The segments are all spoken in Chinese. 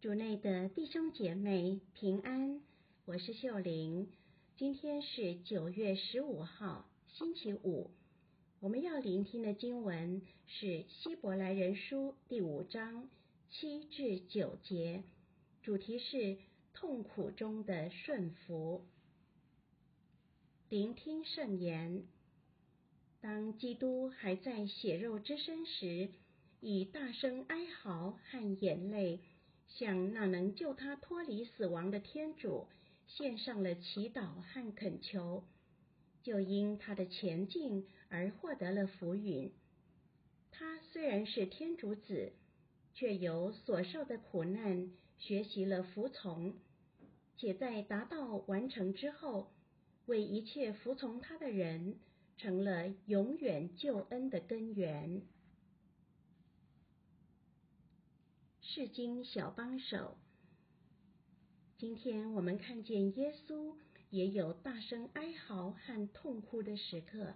主内的弟兄姐妹平安，我是秀玲。今天是九月十五号，星期五。我们要聆听的经文是希伯来人书第五章七至九节，主题是痛苦中的顺服。聆听圣言。当基督还在血肉之身时，以大声哀嚎和眼泪。向那能救他脱离死亡的天主献上了祈祷和恳求，就因他的前进而获得了福允。他虽然是天主子，却由所受的苦难学习了服从，且在达到完成之后，为一切服从他的人成了永远救恩的根源。释经小帮手，今天我们看见耶稣也有大声哀嚎和痛哭的时刻。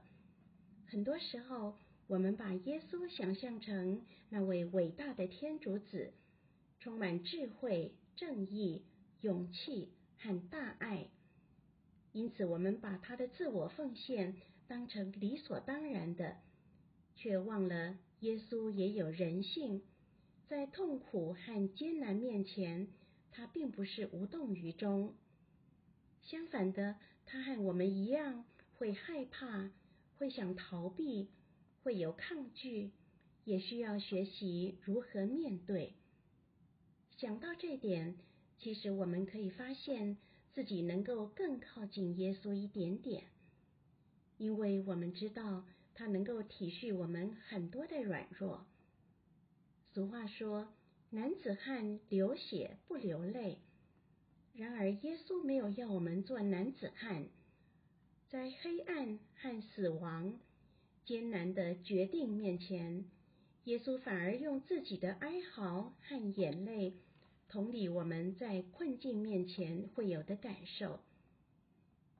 很多时候，我们把耶稣想象成那位伟大的天主子，充满智慧、正义、勇气和大爱，因此我们把他的自我奉献当成理所当然的，却忘了耶稣也有人性。在痛苦和艰难面前，他并不是无动于衷。相反的，他和我们一样，会害怕，会想逃避，会有抗拒，也需要学习如何面对。想到这点，其实我们可以发现自己能够更靠近耶稣一点点，因为我们知道他能够体恤我们很多的软弱。俗话说：“男子汉流血不流泪。”然而，耶稣没有要我们做男子汉，在黑暗和死亡、艰难的决定面前，耶稣反而用自己的哀嚎和眼泪，同理我们在困境面前会有的感受。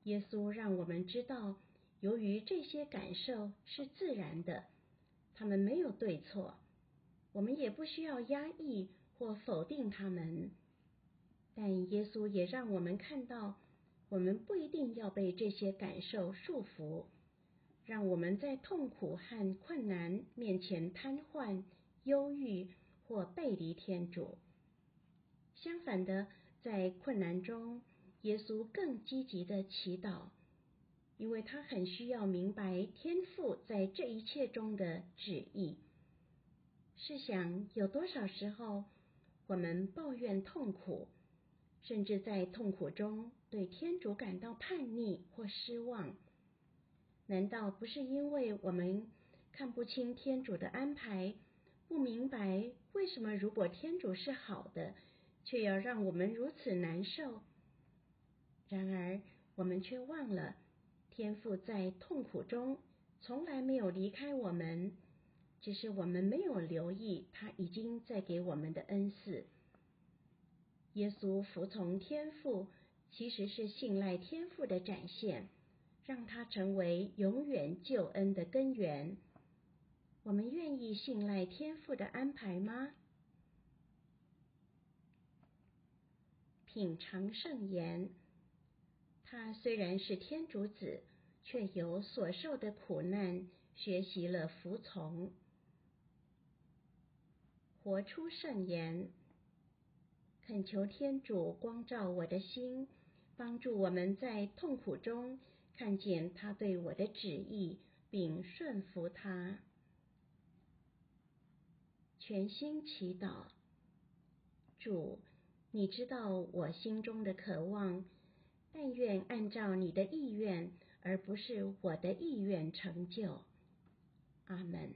耶稣让我们知道，由于这些感受是自然的，他们没有对错。我们也不需要压抑或否定他们，但耶稣也让我们看到，我们不一定要被这些感受束缚，让我们在痛苦和困难面前瘫痪、忧郁或背离天主。相反的，在困难中，耶稣更积极的祈祷，因为他很需要明白天父在这一切中的旨意。试想，有多少时候我们抱怨痛苦，甚至在痛苦中对天主感到叛逆或失望？难道不是因为我们看不清天主的安排，不明白为什么如果天主是好的，却要让我们如此难受？然而，我们却忘了，天父在痛苦中从来没有离开我们。只是我们没有留意，他已经在给我们的恩赐。耶稣服从天父，其实是信赖天父的展现，让他成为永远救恩的根源。我们愿意信赖天父的安排吗？品尝圣言，他虽然是天主子，却由所受的苦难学习了服从。活出圣言，恳求天主光照我的心，帮助我们在痛苦中看见他对我的旨意，并顺服他。全心祈祷，主，你知道我心中的渴望，但愿按照你的意愿，而不是我的意愿成就。阿门。